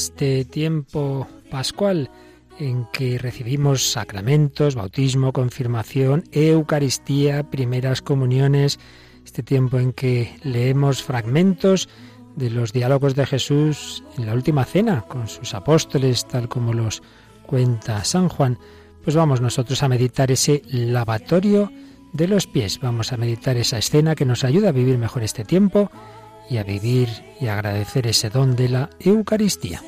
este tiempo pascual en que recibimos sacramentos, bautismo, confirmación, Eucaristía, primeras comuniones, este tiempo en que leemos fragmentos de los diálogos de Jesús en la última cena con sus apóstoles, tal como los cuenta San Juan, pues vamos nosotros a meditar ese lavatorio de los pies, vamos a meditar esa escena que nos ayuda a vivir mejor este tiempo y a vivir y agradecer ese don de la Eucaristía.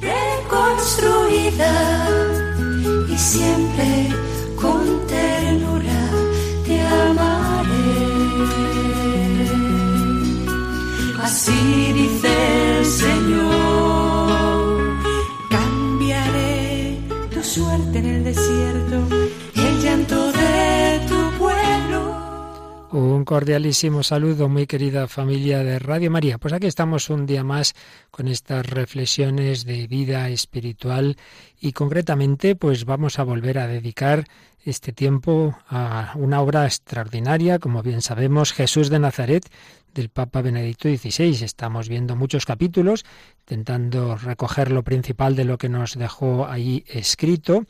reconstruida y siempre con ternura te amaré. Así dice el Señor, cambiaré tu suerte en el desierto, cordialísimo saludo, muy querida familia de Radio María. Pues aquí estamos un día más con estas reflexiones de vida espiritual y concretamente pues vamos a volver a dedicar este tiempo a una obra extraordinaria, como bien sabemos, Jesús de Nazaret del Papa Benedicto XVI. Estamos viendo muchos capítulos, intentando recoger lo principal de lo que nos dejó ahí escrito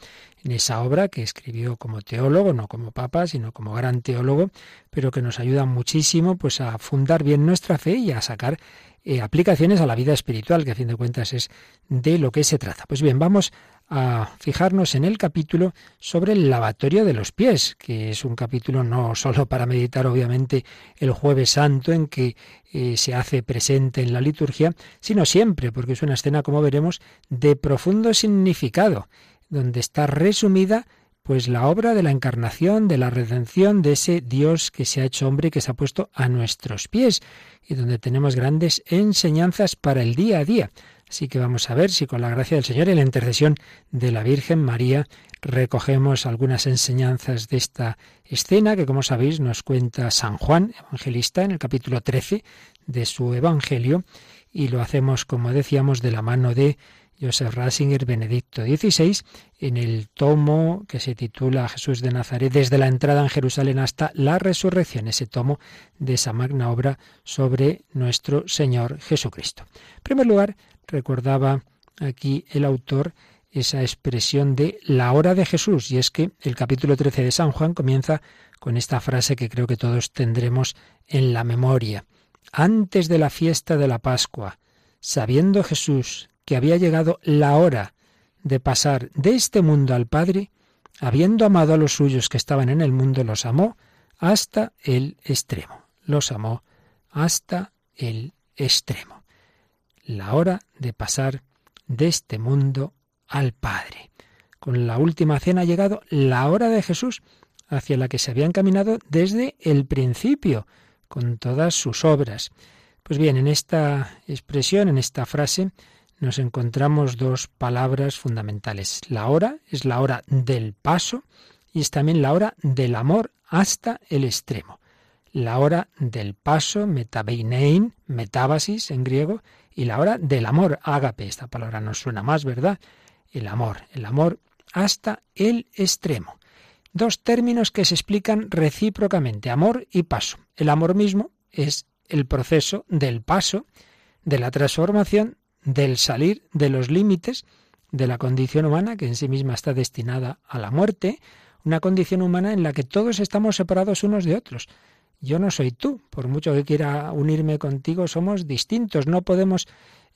en esa obra que escribió como teólogo, no como papa, sino como gran teólogo, pero que nos ayuda muchísimo pues a fundar bien nuestra fe y a sacar eh, aplicaciones a la vida espiritual, que a fin de cuentas es de lo que se trata. Pues bien, vamos a fijarnos en el capítulo sobre el lavatorio de los pies, que es un capítulo no solo para meditar obviamente el jueves santo en que eh, se hace presente en la liturgia, sino siempre, porque es una escena, como veremos, de profundo significado, donde está resumida pues la obra de la encarnación, de la redención de ese Dios que se ha hecho hombre y que se ha puesto a nuestros pies y donde tenemos grandes enseñanzas para el día a día. Así que vamos a ver si con la gracia del Señor y la intercesión de la Virgen María recogemos algunas enseñanzas de esta escena que, como sabéis, nos cuenta San Juan, evangelista, en el capítulo 13 de su Evangelio, y lo hacemos, como decíamos, de la mano de Joseph Ratzinger, Benedicto XVI, en el tomo que se titula Jesús de Nazaret, desde la entrada en Jerusalén hasta la resurrección, ese tomo de esa magna obra sobre nuestro Señor Jesucristo. En primer lugar, recordaba aquí el autor esa expresión de la hora de Jesús, y es que el capítulo 13 de San Juan comienza con esta frase que creo que todos tendremos en la memoria. Antes de la fiesta de la Pascua, sabiendo Jesús que había llegado la hora de pasar de este mundo al Padre, habiendo amado a los suyos que estaban en el mundo, los amó hasta el extremo. Los amó hasta el extremo. La hora de pasar de este mundo al Padre. Con la última cena ha llegado la hora de Jesús, hacia la que se había encaminado desde el principio, con todas sus obras. Pues bien, en esta expresión, en esta frase, nos encontramos dos palabras fundamentales. La hora es la hora del paso y es también la hora del amor hasta el extremo. La hora del paso, metabeinein, metábasis en griego, y la hora del amor, ágape. Esta palabra nos suena más, ¿verdad? El amor, el amor hasta el extremo. Dos términos que se explican recíprocamente, amor y paso. El amor mismo es el proceso del paso, de la transformación del salir de los límites de la condición humana, que en sí misma está destinada a la muerte, una condición humana en la que todos estamos separados unos de otros. Yo no soy tú, por mucho que quiera unirme contigo, somos distintos, no podemos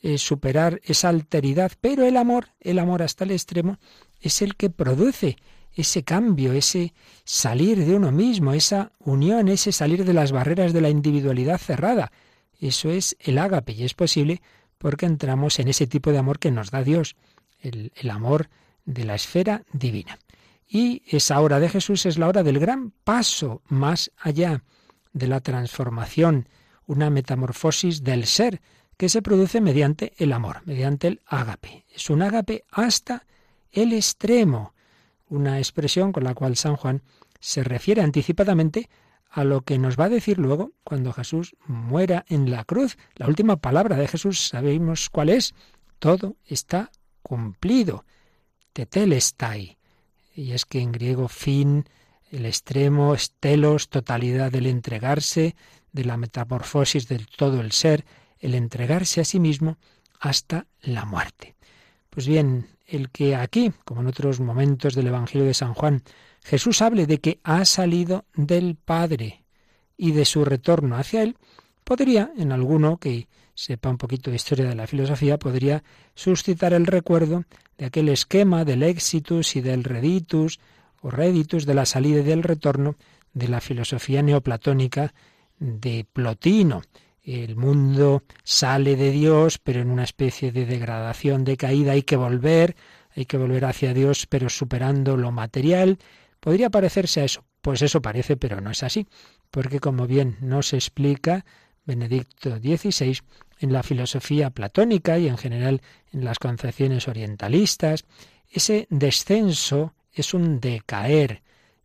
eh, superar esa alteridad, pero el amor, el amor hasta el extremo, es el que produce ese cambio, ese salir de uno mismo, esa unión, ese salir de las barreras de la individualidad cerrada. Eso es el ágape y es posible porque entramos en ese tipo de amor que nos da Dios, el, amor de la esfera divina. Y esa hora de Jesús es la hora del gran paso más allá de la transformación, una metamorfosis del ser que se produce mediante el amor, mediante el ágape. Es un ágape hasta el extremo, una expresión con la cual San Juan se refiere anticipadamente a lo que nos va a decir luego cuando Jesús muera en la cruz. La última palabra de Jesús, sabemos cuál es. Todo está cumplido. Tetelestai. Y es que en griego fin, el extremo, estelos, totalidad del entregarse, de la metamorfosis del todo el ser, el entregarse a sí mismo hasta la muerte. Pues bien, el que aquí, como en otros momentos del Evangelio de San Juan, Jesús hable de que ha salido del Padre y de su retorno hacia Él, podría, en alguno que sepa un poquito de historia de la filosofía, podría suscitar el recuerdo de aquel esquema del exitus y del reditus o reditus de la salida y del retorno de la filosofía neoplatónica de Plotino. El mundo sale de Dios, pero en una especie de degradación, de caída, hay que volver, hay que volver hacia Dios, pero superando lo material. Podría parecerse a eso. Pues eso parece, pero no es así, porque como bien nos explica Benedicto XVI, en la filosofía platónica y en general en las concepciones orientalistas, ese descenso es un decaer,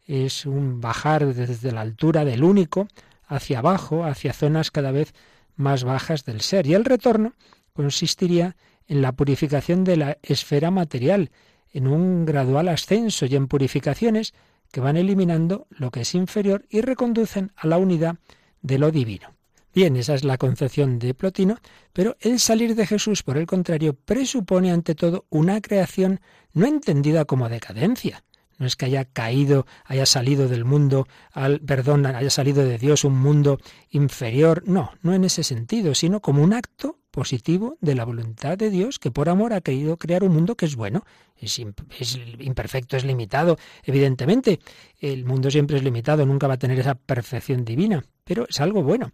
es un bajar desde la altura del único hacia abajo, hacia zonas cada vez más bajas del ser. Y el retorno consistiría en la purificación de la esfera material, en un gradual ascenso y en purificaciones que van eliminando lo que es inferior y reconducen a la unidad de lo divino. Bien, esa es la concepción de Plotino, pero el salir de Jesús, por el contrario, presupone ante todo una creación no entendida como decadencia, no es que haya caído, haya salido del mundo, al, perdón, haya salido de Dios un mundo inferior. No, no en ese sentido, sino como un acto positivo de la voluntad de Dios que por amor ha querido crear un mundo que es bueno. Es, imperfecto, es limitado. Evidentemente, el mundo siempre es limitado, nunca va a tener esa perfección divina, pero es algo bueno.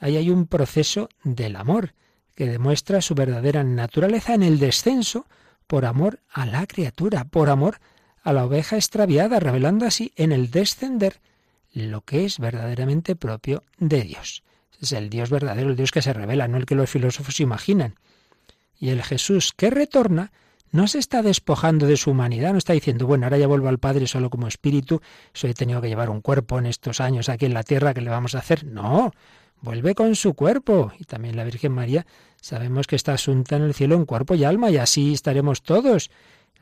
Ahí hay un proceso del amor que demuestra su verdadera naturaleza en el descenso por amor a la criatura, por amor a la oveja extraviada, revelando así en el descender lo que es verdaderamente propio de Dios. Es el Dios verdadero, el Dios que se revela, no el que los filósofos imaginan. Y el Jesús que retorna no se está despojando de su humanidad, no está diciendo, bueno, ahora ya vuelvo al Padre solo como espíritu, eso he tenido que llevar un cuerpo en estos años aquí en la tierra, ¿qué le vamos a hacer? No, vuelve con su cuerpo. Y también la Virgen María sabemos que está asunta en el cielo en cuerpo y alma, y así estaremos todos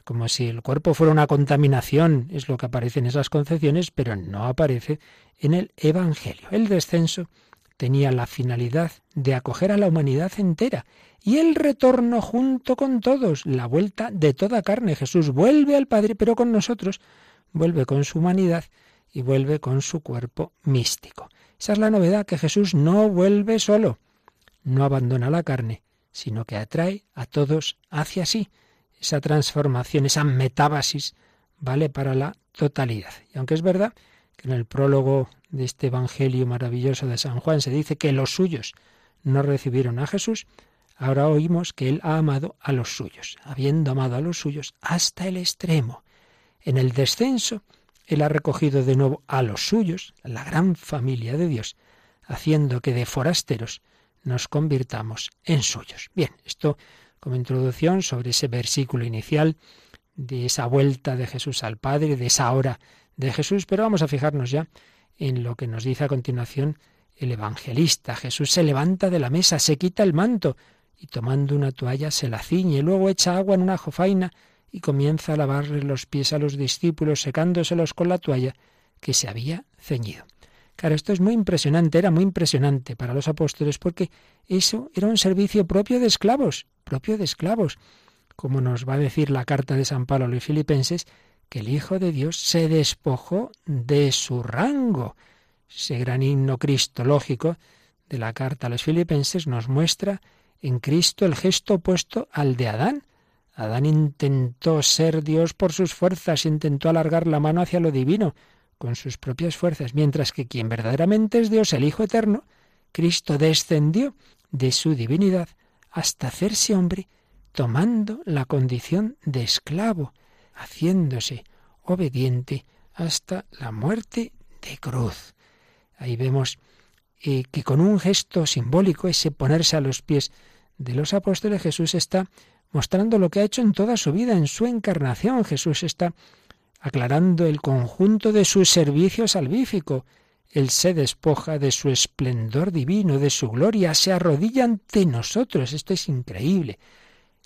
como si el cuerpo fuera una contaminación, es lo que aparece en esas concepciones, pero no aparece en el Evangelio. El descenso tenía la finalidad de acoger a la humanidad entera y el retorno junto con todos, la vuelta de toda carne. Jesús vuelve al Padre, pero con nosotros vuelve con su humanidad y vuelve con su cuerpo místico. Esa es la novedad, que Jesús no vuelve solo, no abandona la carne, sino que atrae a todos hacia sí esa transformación, esa metábasis, vale para la totalidad. Y aunque es verdad que en el prólogo de este Evangelio maravilloso de San Juan se dice que los suyos no recibieron a Jesús, ahora oímos que Él ha amado a los suyos, habiendo amado a los suyos hasta el extremo. En el descenso, Él ha recogido de nuevo a los suyos, la gran familia de Dios, haciendo que de forasteros nos convirtamos en suyos. Bien, esto como introducción sobre ese versículo inicial de esa vuelta de Jesús al Padre, de esa hora de Jesús, pero vamos a fijarnos ya en lo que nos dice a continuación el evangelista. Jesús se levanta de la mesa, se quita el manto y tomando una toalla se la ciñe, luego echa agua en una jofaina y comienza a lavarle los pies a los discípulos secándoselos con la toalla que se había ceñido. Claro, esto es muy impresionante, era muy impresionante para los apóstoles porque eso era un servicio propio de esclavos, propio de esclavos. Como nos va a decir la carta de San Pablo a los filipenses, que el Hijo de Dios se despojó de su rango. Ese gran himno cristológico de la carta a los filipenses nos muestra en Cristo el gesto opuesto al de Adán. Adán intentó ser Dios por sus fuerzas, intentó alargar la mano hacia lo divino, con sus propias fuerzas, mientras que quien verdaderamente es Dios, el Hijo Eterno, Cristo descendió de su divinidad hasta hacerse hombre, tomando la condición de esclavo, haciéndose obediente hasta la muerte de cruz. Ahí vemos eh, que con un gesto simbólico, ese ponerse a los pies de los apóstoles Jesús está mostrando lo que ha hecho en toda su vida, en su encarnación. Jesús está aclarando el conjunto de su servicio salvífico. Él se despoja de su esplendor divino, de su gloria, se arrodilla ante nosotros. Esto es increíble.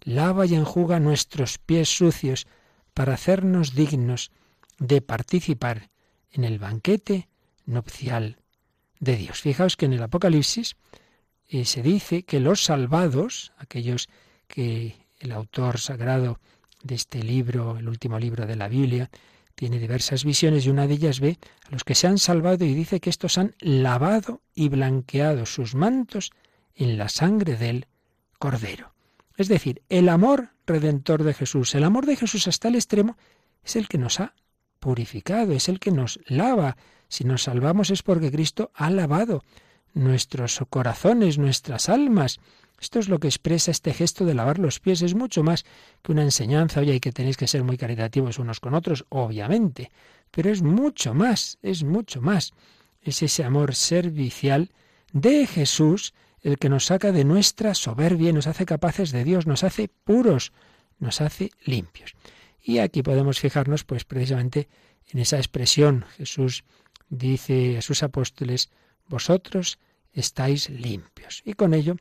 Lava y enjuga nuestros pies sucios para hacernos dignos de participar en el banquete nupcial de Dios. Fijaos que en el Apocalipsis eh, se dice que los salvados, aquellos que el autor sagrado de este libro, el último libro de la Biblia, tiene diversas visiones y una de ellas ve a los que se han salvado y dice que estos han lavado y blanqueado sus mantos en la sangre del Cordero. Es decir, el amor redentor de Jesús, el amor de Jesús hasta el extremo, es el que nos ha purificado, es el que nos lava. Si nos salvamos es porque Cristo ha lavado nuestros corazones, nuestras almas. Esto es lo que expresa este gesto de lavar los pies. Es mucho más que una enseñanza. Oye, que tenéis que ser muy caritativos unos con otros, obviamente. Pero es mucho más, es mucho más. Es ese amor servicial de Jesús el que nos saca de nuestra soberbia nos hace capaces de Dios, nos hace puros, nos hace limpios. Y aquí podemos fijarnos, pues precisamente en esa expresión. Jesús dice a sus apóstoles, vosotros estáis limpios. Y con ello,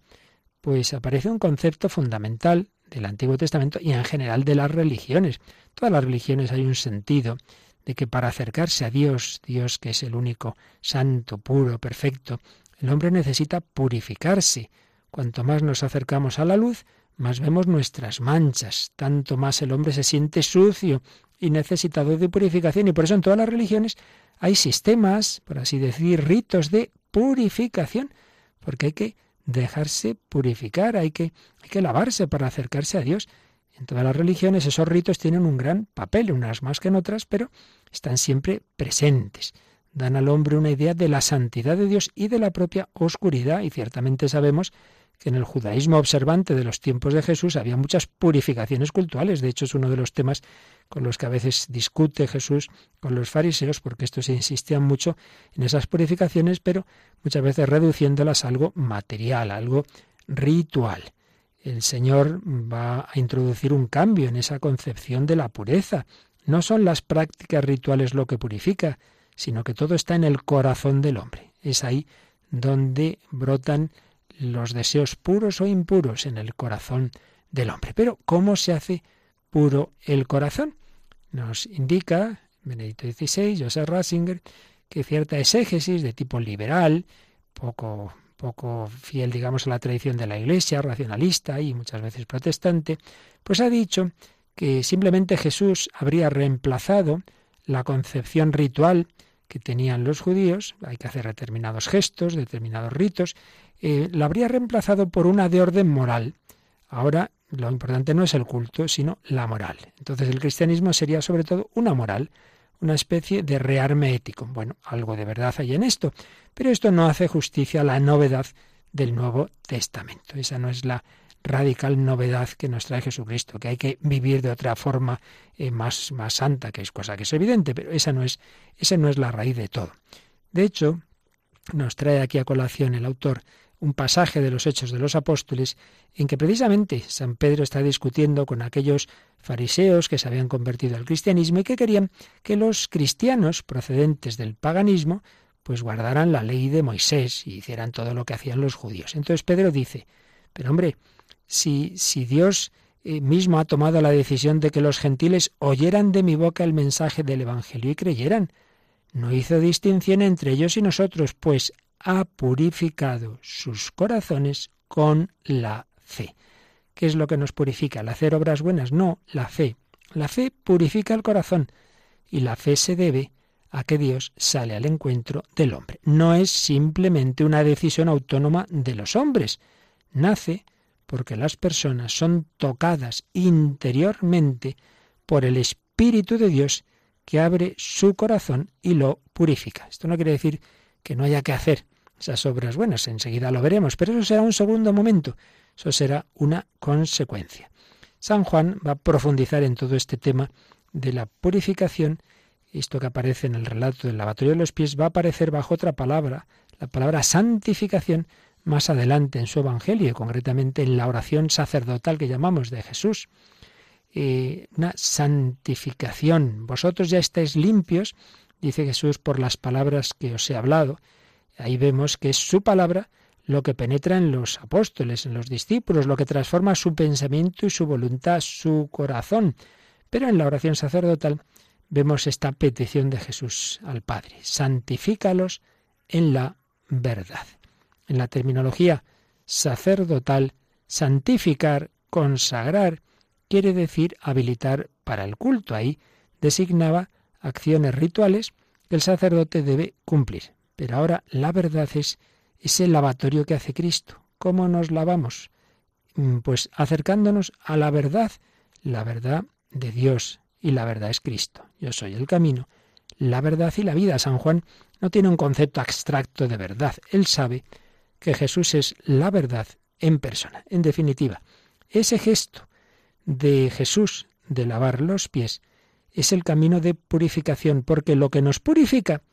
pues aparece un concepto fundamental del Antiguo Testamento y en general de las religiones. Todas las religiones hay un sentido de que para acercarse a Dios, Dios que es el único santo, puro, perfecto, el hombre necesita purificarse. Cuanto más nos acercamos a la luz, más vemos nuestras manchas, tanto más el hombre se siente sucio y necesitado de purificación. Y por eso en todas las religiones hay sistemas, por así decir, ritos de purificación, porque hay que dejarse purificar, hay que, hay que lavarse para acercarse a Dios. En todas las religiones esos ritos tienen un gran papel, unas más que en otras, pero están siempre presentes dan al hombre una idea de la santidad de Dios y de la propia oscuridad, y ciertamente sabemos que en el judaísmo observante de los tiempos de Jesús había muchas purificaciones cultuales. De hecho, es uno de los temas con los que a veces discute Jesús con los fariseos, porque estos insistían mucho en esas purificaciones, pero muchas veces reduciéndolas a algo material, algo ritual. El Señor va a introducir un cambio en esa concepción de la pureza. No son las prácticas rituales lo que purifica, sino que todo está en el corazón del hombre. Es ahí donde brotan los deseos puros o impuros en el corazón del hombre. Pero ¿cómo se hace puro el corazón? Nos indica Benedicto XVI, Joseph Ratzinger, que cierta exégesis de tipo liberal, poco, poco fiel, digamos, a la tradición de la Iglesia, racionalista y muchas veces protestante, pues ha dicho que simplemente Jesús habría reemplazado la concepción ritual que tenían los judíos, hay que hacer determinados gestos, determinados ritos, eh, la habría reemplazado por una de orden moral. Ahora lo importante no es el culto, sino la moral. Entonces el cristianismo sería sobre todo una moral, una especie de rearme ético. Bueno, algo de verdad hay en esto, pero esto no hace justicia a la novedad del Nuevo Testamento. Esa no es la radical novedad que nos trae Jesucristo, que hay que vivir de otra forma eh, más, más santa, que es cosa que es evidente, pero esa no es, esa no es la raíz de todo. De hecho, nos trae aquí a colación el autor un pasaje de los Hechos de los Apóstoles en que precisamente San Pedro está discutiendo con aquellos fariseos que se habían convertido al cristianismo y que querían que los cristianos procedentes del paganismo pues guardaran la ley de Moisés y hicieran todo lo que hacían los judíos. Entonces Pedro dice, pero hombre, si, si Dios eh, mismo ha tomado la decisión de que los gentiles oyeran de mi boca el mensaje del Evangelio y creyeran, no hizo distinción entre ellos y nosotros, pues ha purificado sus corazones con la fe. ¿Qué es lo que nos purifica? ¿El hacer obras buenas? No, la fe. La fe purifica el corazón y la fe se debe a que Dios sale al encuentro del hombre. No es simplemente una decisión autónoma de los hombres. Nace porque las personas son tocadas interiormente por el Espíritu de Dios que abre su corazón y lo purifica. Esto no quiere decir que no haya que hacer esas obras buenas, enseguida lo veremos, pero eso será un segundo momento, eso será una consecuencia. San Juan va a profundizar en todo este tema de la purificación, esto que aparece en el relato del lavatorio de los pies va a aparecer bajo otra palabra, la palabra santificación, más adelante en su Evangelio concretamente en la oración sacerdotal que llamamos de Jesús. Eh, una santificación. Vosotros ya estáis limpios, dice Jesús, por las palabras que os he hablado. Ahí vemos que es su palabra lo que penetra en los apóstoles, en los discípulos, lo que transforma su pensamiento y su voluntad, su corazón. Pero en la oración sacerdotal vemos esta petición de Jesús al Padre, santifícalos en la verdad. En la terminología sacerdotal, santificar, consagrar, quiere decir habilitar para el culto. Ahí designaba acciones rituales que el sacerdote debe cumplir. Pero ahora la verdad es ese lavatorio que hace Cristo. ¿Cómo nos lavamos? Mm, pues acercándonos a la verdad, la verdad de Dios, y la verdad es Cristo. Yo soy el camino, la verdad y la vida. San Juan no tiene un concepto abstracto de verdad. Él sabe que Jesús es la verdad en persona. En definitiva, ese gesto de Jesús de lavar los pies es el camino de purificación, porque lo que nos purifica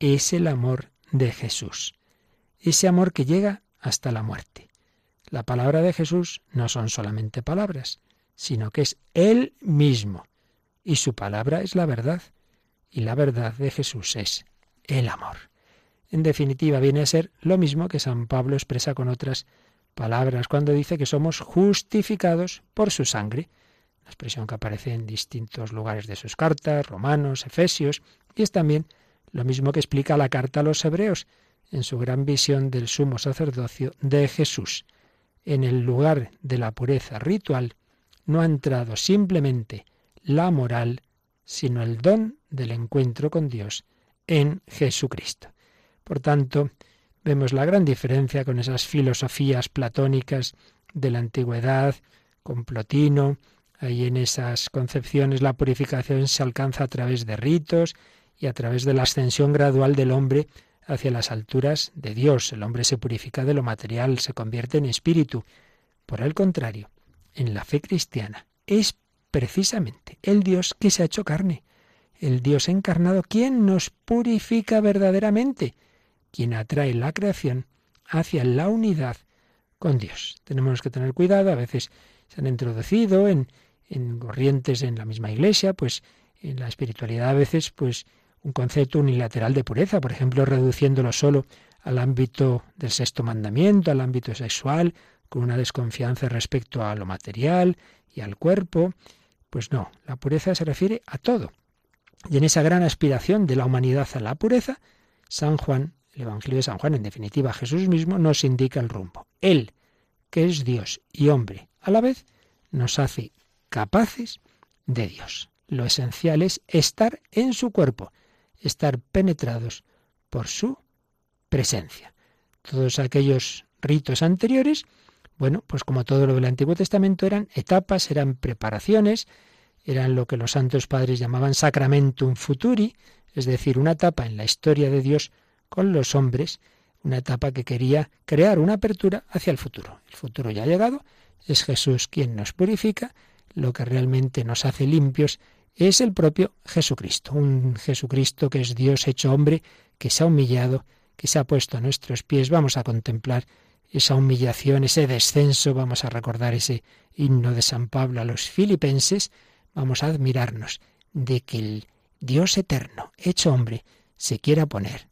es el amor de Jesús ese amor que llega hasta la muerte. La palabra de Jesús no son solamente palabras, sino que es Él mismo. Y su palabra es la verdad. Y la verdad de Jesús es el amor. En definitiva, viene a ser lo mismo que San Pablo expresa con otras palabras cuando dice que somos justificados por su sangre. La expresión que aparece en distintos lugares de sus cartas, Romanos, Efesios, y es también lo mismo que explica la carta a los Hebreos, en su gran visión del sumo sacerdocio de Jesús. En el lugar de la pureza ritual no ha entrado simplemente la moral, sino el don del encuentro con Dios en Jesucristo. Por tanto, vemos la gran diferencia con esas filosofías platónicas de la antigüedad, con Plotino, ahí en esas concepciones la purificación se alcanza a través de ritos y a través de la ascensión gradual del hombre hacia las alturas de Dios. El hombre se purifica de lo material, se convierte en espíritu. Por el contrario, en la fe cristiana es precisamente el Dios que se ha hecho carne, el Dios encarnado, quien nos purifica verdaderamente, quien atrae la creación hacia la unidad con Dios. Tenemos que tener cuidado, a veces se han introducido en, en corrientes en la misma iglesia, pues en la espiritualidad a veces pues un concepto unilateral de pureza, por ejemplo, reduciéndolo solo al ámbito del sexto mandamiento, al ámbito sexual, con una desconfianza respecto a lo material y al cuerpo. Pues no, la pureza se refiere a todo. Y en esa gran aspiración de la humanidad a la pureza, San Juan, el Evangelio de San Juan, en definitiva Jesús mismo, nos indica el rumbo. Él, que es Dios y hombre a la vez, nos hace capaces de Dios. Lo esencial es estar en su cuerpo, estar penetrados por su presencia. Todos aquellos ritos anteriores, bueno, pues como todo lo del Antiguo Testamento eran etapas, eran preparaciones, eran lo que los santos padres llamaban sacramentum futuri, es decir, una etapa en la historia de Dios con los hombres, una etapa que quería crear una apertura hacia el futuro. El futuro ya ha llegado, es Jesús quien nos purifica, lo que realmente nos hace limpios es el propio Jesucristo, un Jesucristo que es Dios hecho hombre, que se ha humillado, que se ha puesto a nuestros pies. Vamos a contemplar esa humillación, ese descenso, vamos a recordar ese himno de San Pablo a los filipenses, vamos a admirarnos de que el Dios eterno, hecho hombre, se quiera poner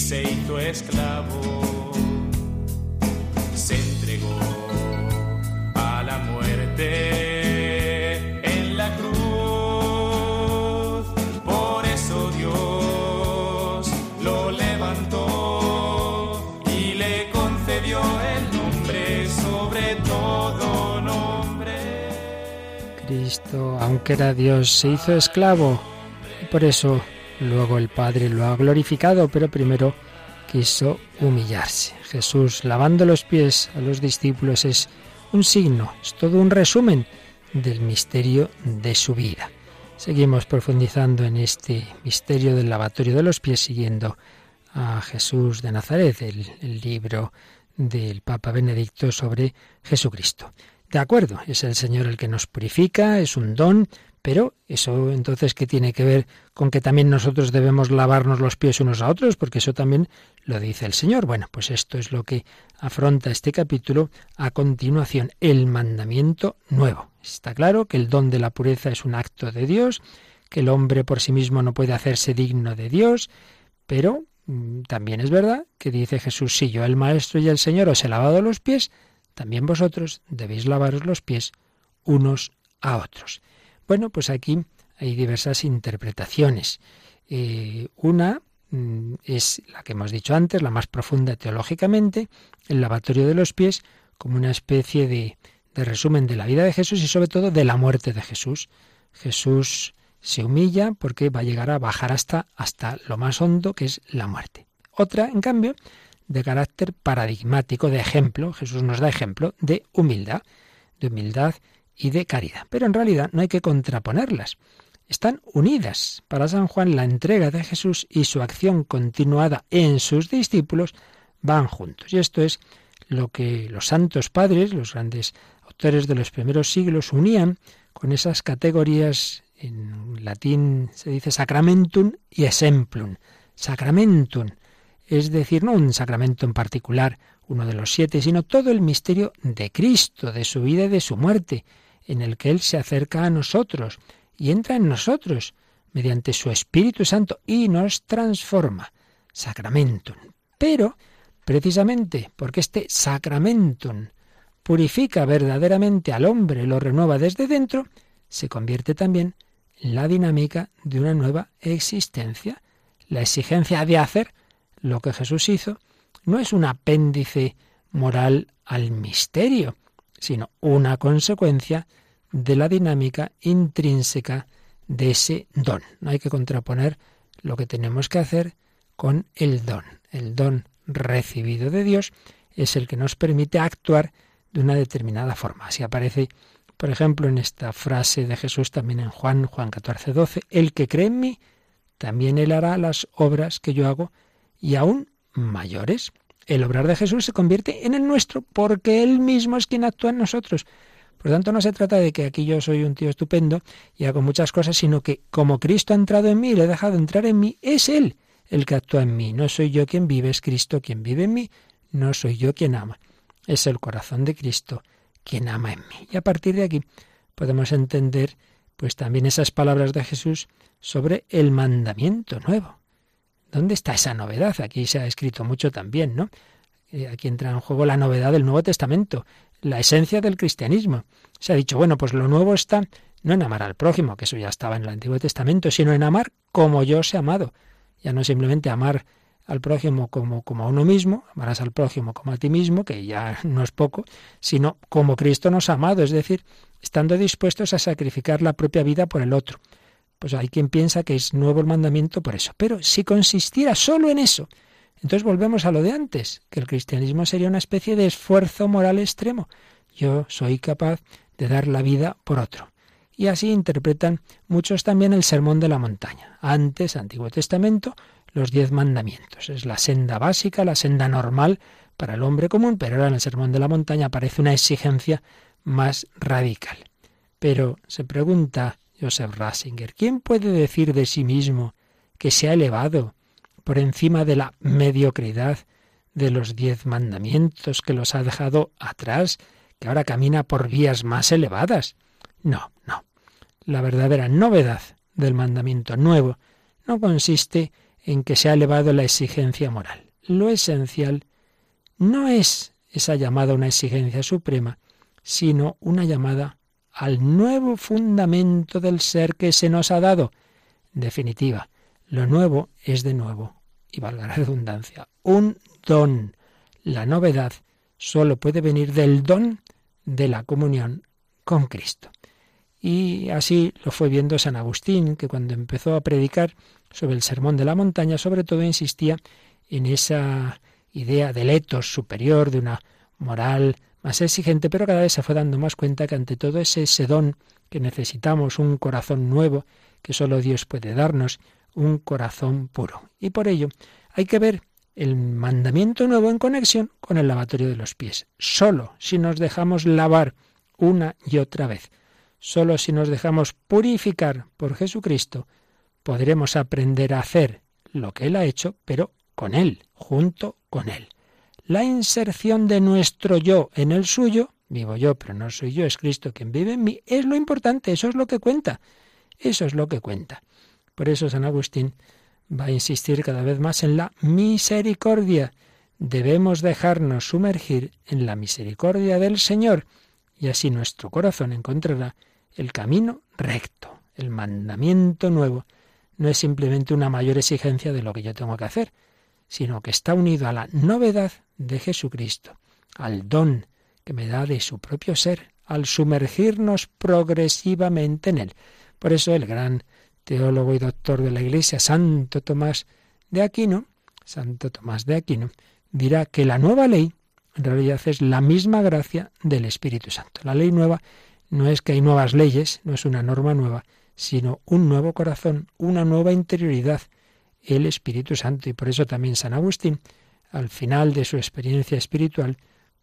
se hizo esclavo. Se entregó a la muerte en la cruz. Por eso Dios lo levantó y le concedió el nombre sobre todo nombre. Cristo, aunque era Dios, se hizo esclavo. Por eso luego el Padre lo ha glorificado, pero primero quiso humillarse. Jesús lavando los pies a los discípulos es un signo, es todo un resumen del misterio de su vida. Seguimos profundizando en este misterio del lavatorio de los pies siguiendo a Jesús de Nazaret, el, el libro del Papa Benedicto sobre Jesucristo. De acuerdo, es el Señor el que nos purifica, es un don, pero eso entonces qué tiene que ver con que también nosotros debemos lavarnos los pies unos a otros, porque eso también lo dice el Señor. Bueno, pues esto es lo que afronta este capítulo a continuación, el mandamiento nuevo. Está claro que el don de la pureza es un acto de Dios, que el hombre por sí mismo no puede hacerse digno de Dios, pero mm, también es verdad que dice Jesús, si yo el Maestro y el Señor os he lavado los pies, también vosotros debéis lavaros los pies unos a otros. Bueno, pues aquí hay diversas interpretaciones. Eh, una mm, es la que hemos dicho antes, la más profunda teológicamente, el lavatorio de los pies como una especie de, de resumen de la vida de Jesús y sobre todo de la muerte de Jesús. Jesús se humilla porque va a llegar a bajar hasta, hasta lo más hondo que es la muerte. Otra, en cambio, de carácter paradigmático, de ejemplo, Jesús nos da ejemplo de humildad, de humildad y de caridad. Pero en realidad no hay que contraponerlas. Están unidas. Para San Juan la entrega de Jesús y su acción continuada en sus discípulos van juntos. Y esto es lo que los santos padres, los grandes autores de los primeros siglos, unían con esas categorías, en latín se dice sacramentum y exemplum. Sacramentum, es decir, no un sacramento en particular, uno de los siete, sino todo el misterio de Cristo, de su vida y de su muerte, en el que Él se acerca a nosotros y entra en nosotros mediante su Espíritu Santo y nos transforma. Sacramentum. Pero, precisamente porque este sacramentum purifica verdaderamente al hombre, lo renueva desde dentro, se convierte también en la dinámica de una nueva existencia. La exigencia de hacer lo que Jesús hizo no es un apéndice moral al misterio, sino una consecuencia de la dinámica intrínseca de ese don. No hay que contraponer lo que tenemos que hacer con el don. El don recibido de Dios es el que nos permite actuar de una determinada forma. Así aparece, por ejemplo, en esta frase de Jesús también en Juan, Juan 14, 12, el que cree en mí, también él hará las obras que yo hago y aún mayores. El obrar de Jesús se convierte en el nuestro porque Él mismo es quien actúa en nosotros. Por lo tanto, no se trata de que aquí yo soy un tío estupendo y hago muchas cosas, sino que como Cristo ha entrado en mí y le he dejado entrar en mí, es Él el que actúa en mí. No soy yo quien vive, es Cristo quien vive en mí, no soy yo quien ama. Es el corazón de Cristo quien ama en mí. Y a partir de aquí podemos entender pues también esas palabras de Jesús sobre el mandamiento nuevo. ¿Dónde está esa novedad? Aquí se ha escrito mucho también, ¿no? Eh, aquí entra en juego la novedad del Nuevo Testamento, la esencia del cristianismo. Se ha dicho, bueno, pues lo nuevo está no en amar al prójimo, que eso ya estaba en el Antiguo Testamento, sino en amar como yo os he amado. Ya no simplemente amar al prójimo como, como a uno mismo, amarás al prójimo como a ti mismo, que ya no es poco, sino como Cristo nos ha amado, es decir, estando dispuestos a sacrificar la propia vida por el otro. Pues hay quien piensa que es nuevo el mandamiento por eso. Pero si consistiera solo en eso, entonces volvemos a lo de antes, que el cristianismo sería una especie de esfuerzo moral extremo. Yo soy capaz de dar la vida por otro. Y así interpretan muchos también el sermón de la montaña. Antes, Antiguo Testamento, los diez mandamientos. Es la senda básica, la senda normal para el hombre común, pero ahora en el sermón de la montaña aparece una exigencia más radical. Pero se pregunta Joseph Rasinger, ¿quién puede decir de sí mismo que se ha elevado por encima de la mediocridad de los diez mandamientos que los ha dejado atrás, que ahora camina por vías más elevadas? No, no. La verdadera novedad del mandamiento nuevo no consiste en que se ha elevado la exigencia moral. Lo esencial no es esa llamada una exigencia suprema, sino una llamada al nuevo fundamento del ser que se nos ha dado. En definitiva, lo nuevo es de nuevo, y valga la redundancia, un don. La novedad solo puede venir del don de la comunión con Cristo. Y así lo fue viendo San Agustín, que cuando empezó a predicar sobre el sermón de la montaña, sobre todo insistía en esa idea del etos superior, de una moral más exigente, pero cada vez se fue dando más cuenta que ante todo ese, ese don que necesitamos, un corazón nuevo que solo Dios puede darnos, un corazón puro. Y por ello hay que ver el mandamiento nuevo en conexión con el lavatorio de los pies. Solo si nos dejamos lavar una y otra vez, solo si nos dejamos purificar por Jesucristo, podremos aprender a hacer lo que Él ha hecho, pero con Él, junto con Él la inserción de nuestro yo en el suyo, vivo yo, pero no soy yo, es Cristo quien vive en mí, es lo importante, eso es lo que cuenta, eso es lo que cuenta. Por eso San Agustín va a insistir cada vez más en la misericordia. Debemos dejarnos sumergir en la misericordia del Señor y así nuestro corazón encontrará el camino recto. El mandamiento nuevo no es simplemente una mayor exigencia de lo que yo tengo que hacer, sino que está unido a la novedad de Jesucristo, al don que me da de su propio ser, al sumergirnos progresivamente en él. Por eso el gran teólogo y doctor de la Iglesia, Santo Tomás de Aquino, Santo Tomás de Aquino, dirá que la nueva ley en realidad es la misma gracia del Espíritu Santo. La ley nueva no es que hay nuevas leyes, no es una norma nueva, sino un nuevo corazón, una nueva interioridad, el Espíritu Santo. Y por eso también San Agustín, al final de su experiencia espiritual,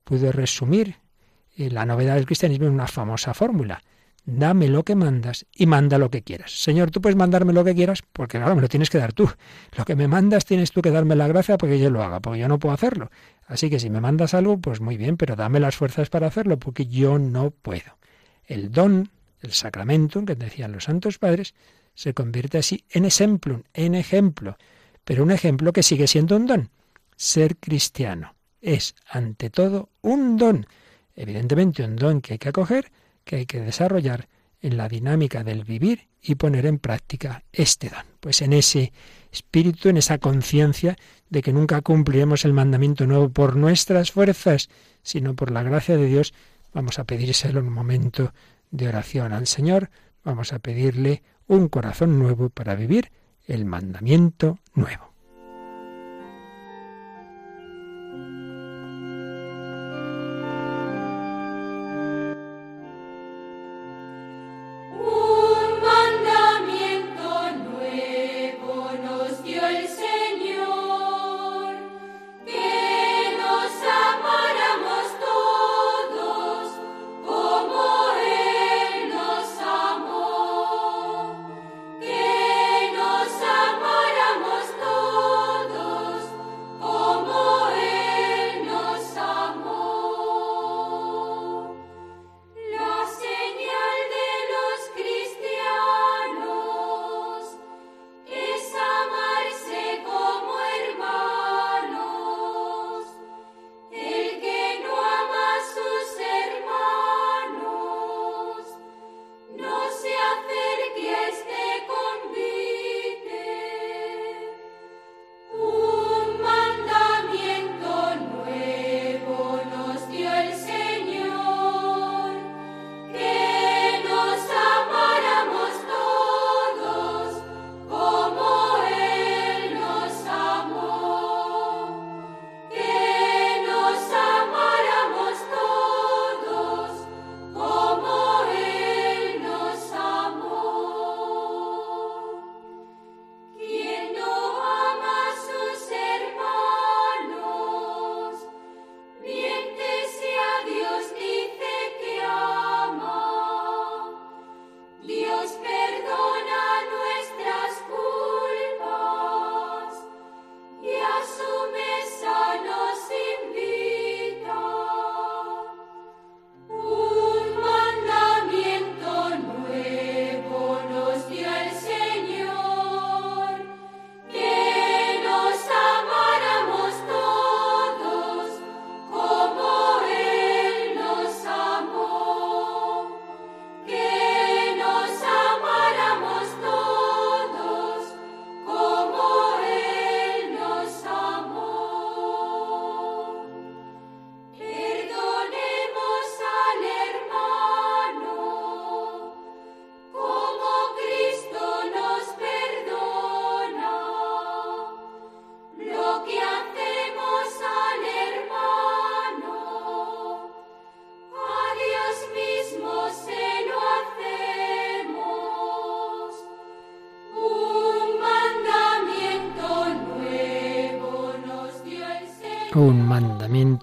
pudo resumir eh, la novedad del cristianismo en una famosa fórmula. Dame lo que mandas y manda lo que quieras. Señor, tú puedes mandarme lo que quieras porque claro, me lo tienes que dar tú. Lo que me mandas tienes tú que darme la gracia porque yo lo haga, porque yo no puedo hacerlo. Así que si me mandas algo, pues muy bien, pero dame las fuerzas para hacerlo porque yo no puedo. El don, el sacramento, que decían los santos padres, se convierte así en ejemplo, en ejemplo, pero un ejemplo que sigue siendo un don. Ser cristiano es, ante todo, un don. Evidentemente un don que hay que acoger, que hay que desarrollar en la dinámica del vivir y poner en práctica este don. Pues en ese espíritu, en esa conciencia de que nunca cumpliremos el mandamiento nuevo por nuestras fuerzas, sino por la gracia de Dios, vamos a pedírselo en un momento de oración al Señor, vamos a pedirle un corazón nuevo para vivir el mandamiento nuevo.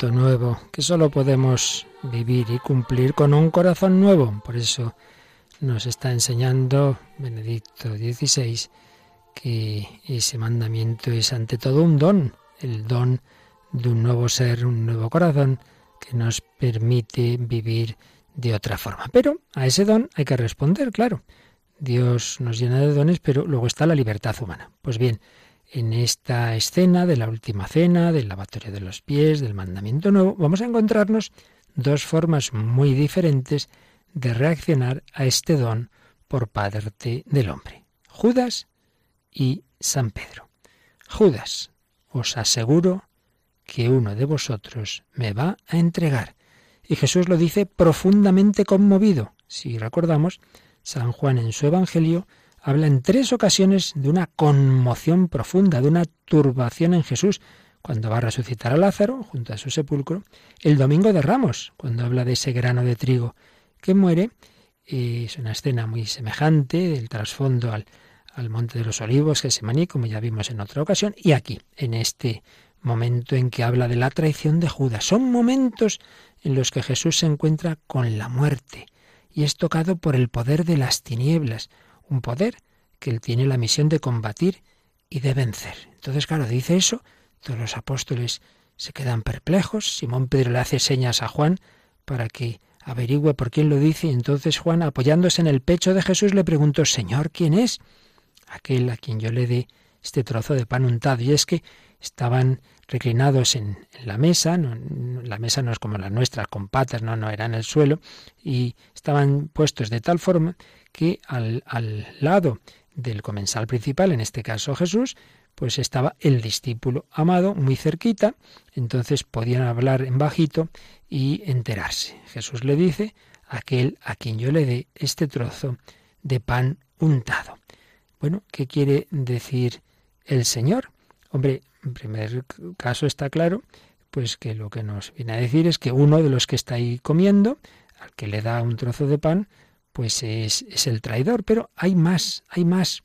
Nuevo que solo podemos vivir y cumplir con un corazón nuevo. Por eso nos está enseñando Benedicto XVI que ese mandamiento es ante todo un don, el don de un nuevo ser, un nuevo corazón que nos permite vivir de otra forma. Pero a ese don hay que responder, claro. Dios nos llena de dones, pero luego está la libertad humana. Pues bien, en esta escena de la última cena, del lavatorio de los pies, del mandamiento nuevo, vamos a encontrarnos dos formas muy diferentes de reaccionar a este don por parte del hombre. Judas y San Pedro. Judas, os aseguro que uno de vosotros me va a entregar. Y Jesús lo dice profundamente conmovido. Si recordamos, San Juan en su Evangelio habla en tres ocasiones de una conmoción profunda, de una turbación en Jesús, cuando va a resucitar a Lázaro junto a su sepulcro, el domingo de Ramos, cuando habla de ese grano de trigo que muere, es una escena muy semejante del trasfondo al, al Monte de los Olivos, Gesemaní, como ya vimos en otra ocasión, y aquí, en este momento en que habla de la traición de Judas. Son momentos en los que Jesús se encuentra con la muerte y es tocado por el poder de las tinieblas, un poder que él tiene la misión de combatir y de vencer. Entonces, claro, dice eso, todos los apóstoles se quedan perplejos, Simón Pedro le hace señas a Juan para que averigüe por quién lo dice, y entonces Juan, apoyándose en el pecho de Jesús, le preguntó, Señor, ¿quién es? Aquel a quien yo le dé este trozo de pan untado. Y es que estaban reclinados en, la mesa, la mesa no es como la nuestra, con patas, no, no, era en el suelo, y estaban puestos de tal forma que al, al lado del comensal principal, en este caso Jesús, pues estaba el discípulo amado muy cerquita, entonces podían hablar en bajito y enterarse. Jesús le dice, aquel a quien yo le dé este trozo de pan untado. Bueno, ¿qué quiere decir el Señor? Hombre, en primer caso está claro, pues que lo que nos viene a decir es que uno de los que está ahí comiendo, al que le da un trozo de pan, pues es, el traidor. Pero hay más, hay más,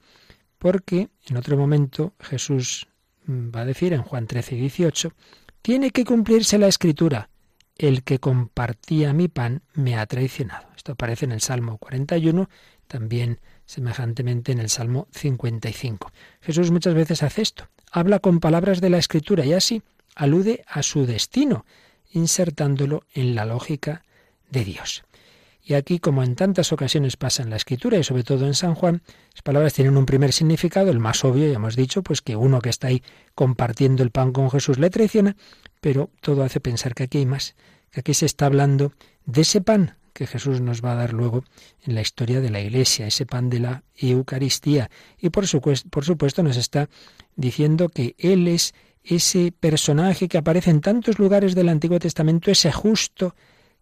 porque en otro momento Jesús mm, va a decir en Juan 13 y 18, tiene que cumplirse la escritura, el que compartía mi pan me ha traicionado. Esto aparece en el Salmo 41, también semejantemente en el Salmo 55. Jesús muchas veces hace esto, habla con palabras de la Escritura y así alude a su destino, insertándolo en la lógica de Dios. Y aquí, como en tantas ocasiones pasa en la Escritura y sobre todo en San Juan, las palabras tienen un primer significado, el más obvio, ya hemos dicho, pues que uno que está ahí compartiendo el pan con Jesús le traiciona, pero todo hace pensar que aquí hay más, que aquí se está hablando de ese pan que Jesús nos va a dar luego en la historia de la Iglesia, ese pan de la Eucaristía. Y por supuesto, por supuesto nos está diciendo que Él es ese personaje que aparece en tantos lugares del Antiguo Testamento, ese justo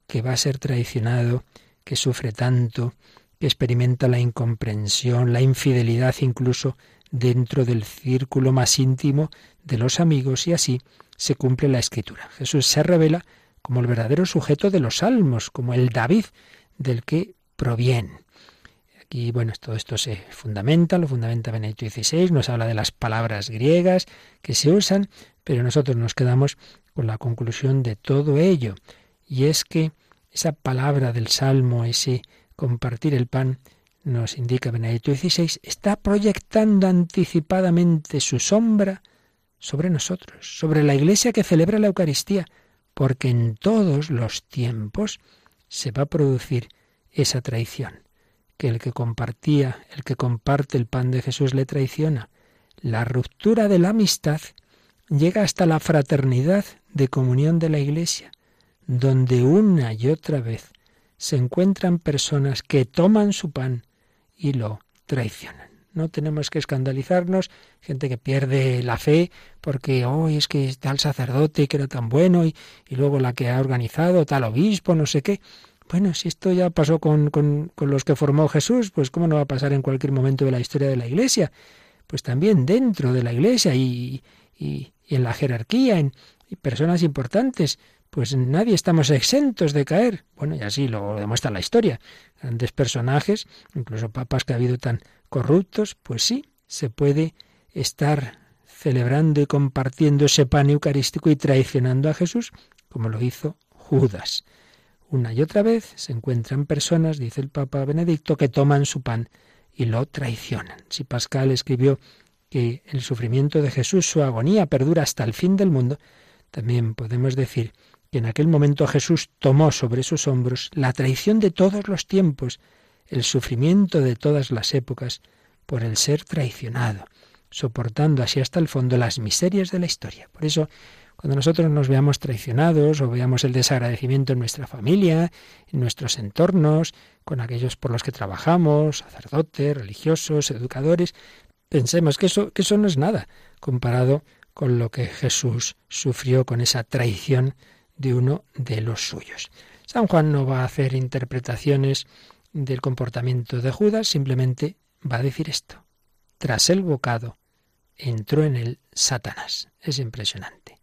que va a ser traicionado, que sufre tanto, que experimenta la incomprensión, la infidelidad incluso dentro del círculo más íntimo de los amigos y así se cumple la escritura. Jesús se revela como el verdadero sujeto de los salmos, como el David del que proviene. Aquí, bueno, todo esto se fundamenta, lo fundamenta Benedicto XVI, nos habla de las palabras griegas que se usan, pero nosotros nos quedamos con la conclusión de todo ello, y es que esa palabra del Salmo, ese compartir el pan, nos indica Benedicto XVI, está proyectando anticipadamente su sombra sobre nosotros, sobre la Iglesia que celebra la Eucaristía, porque en todos los tiempos se va a producir esa traición, que el que compartía, el que comparte el pan de Jesús le traiciona. La ruptura de la amistad llega hasta la fraternidad de comunión de la Iglesia, donde una y otra vez se encuentran personas que toman su pan y lo traicionan. No tenemos que escandalizarnos, gente que pierde la fe porque hoy oh, es que tal sacerdote que era tan bueno y, luego la que ha organizado tal obispo, no sé qué. Bueno, si esto ya pasó con, con, los que formó Jesús, pues cómo no va a pasar en cualquier momento de la historia de la Iglesia. Pues también dentro de la Iglesia y, y, en la jerarquía, en personas importantes, pues nadie estamos exentos de caer. Bueno, y así lo demuestra la historia. Grandes personajes, incluso papas que ha habido tan corruptos, pues sí, se puede estar celebrando y compartiendo ese pan eucarístico y traicionando a Jesús, como lo hizo Judas. Una y otra vez se encuentran personas, dice el Papa Benedicto, que toman su pan y lo traicionan. Si Pascal escribió que el sufrimiento de Jesús, su agonía, perdura hasta el fin del mundo, también podemos decir en aquel momento Jesús tomó sobre sus hombros la traición de todos los tiempos, el sufrimiento de todas las épocas, por el ser traicionado, soportando así hasta el fondo las miserias de la historia. Por eso, cuando nosotros nos veamos traicionados o veamos el desagradecimiento en nuestra familia, en nuestros entornos, con aquellos por los que trabajamos, sacerdotes, religiosos, educadores, pensemos que eso, que eso no es nada comparado con lo que Jesús sufrió con esa traición de uno de los suyos. San Juan no va a hacer interpretaciones del comportamiento de Judas, simplemente va a decir esto. Tras el bocado entró en él Satanás. Es impresionante.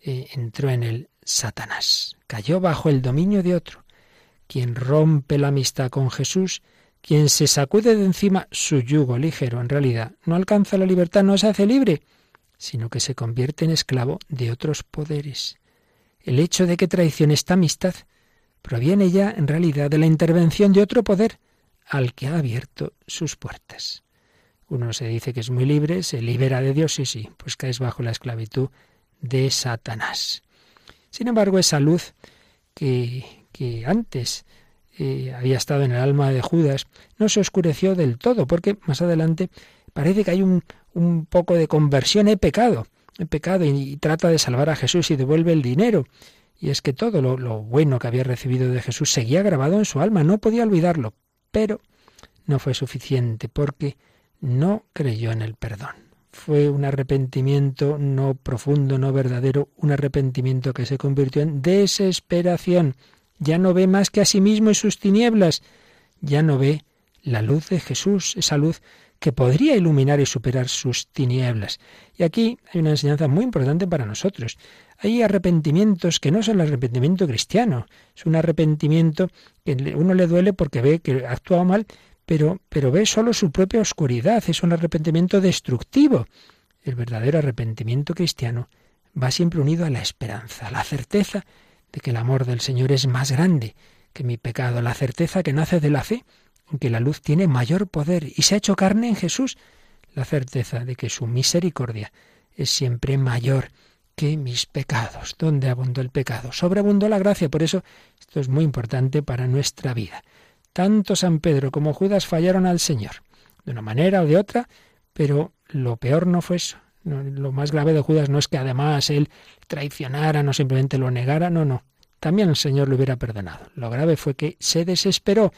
Eh, entró en él Satanás. Cayó bajo el dominio de otro. Quien rompe la amistad con Jesús, quien se sacude de encima su yugo ligero, en realidad no alcanza la libertad, no se hace libre, sino que se convierte en esclavo de otros poderes. El hecho de que traicione esta amistad proviene ya, en realidad, de la intervención de otro poder al que ha abierto sus puertas. Uno se dice que es muy libre, se libera de Dios, sí, sí, pues caes bajo la esclavitud de Satanás. Sin embargo, esa luz que, que antes eh, había estado en el alma de Judas no se oscureció del todo, porque más adelante parece que hay un, un poco de conversión, he pecado, he pecado y trata de salvar a Jesús y devuelve el dinero. Y es que todo lo, bueno que había recibido de Jesús seguía grabado en su alma, no podía olvidarlo, pero no fue suficiente porque no creyó en el perdón. Fue un arrepentimiento no profundo, no verdadero, un arrepentimiento que se convirtió en desesperación. Ya no ve más que a sí mismo y sus tinieblas, ya no ve la luz de Jesús, esa luz que podría iluminar y superar sus tinieblas. Y aquí hay una enseñanza muy importante para nosotros. Hay arrepentimientos que no son el arrepentimiento cristiano, es un arrepentimiento que uno le duele porque ve que ha actuado mal, pero, pero ve solo su propia oscuridad, es un arrepentimiento destructivo. El verdadero arrepentimiento cristiano va siempre unido a la esperanza, a la certeza de que el amor del Señor es más grande que mi pecado, la certeza que nace de la fe que la luz tiene mayor poder y se ha hecho carne en Jesús, la certeza de que su misericordia es siempre mayor que mis pecados. ¿Dónde abundó el pecado? Sobreabundó la gracia, por eso esto es muy importante para nuestra vida. Tanto San Pedro como Judas fallaron al Señor, de una manera o de otra, pero lo peor no fue eso. lo más grave de Judas no es que además él traicionara, no simplemente lo negara, no, no. También el Señor lo hubiera perdonado. Lo grave fue que se desesperó,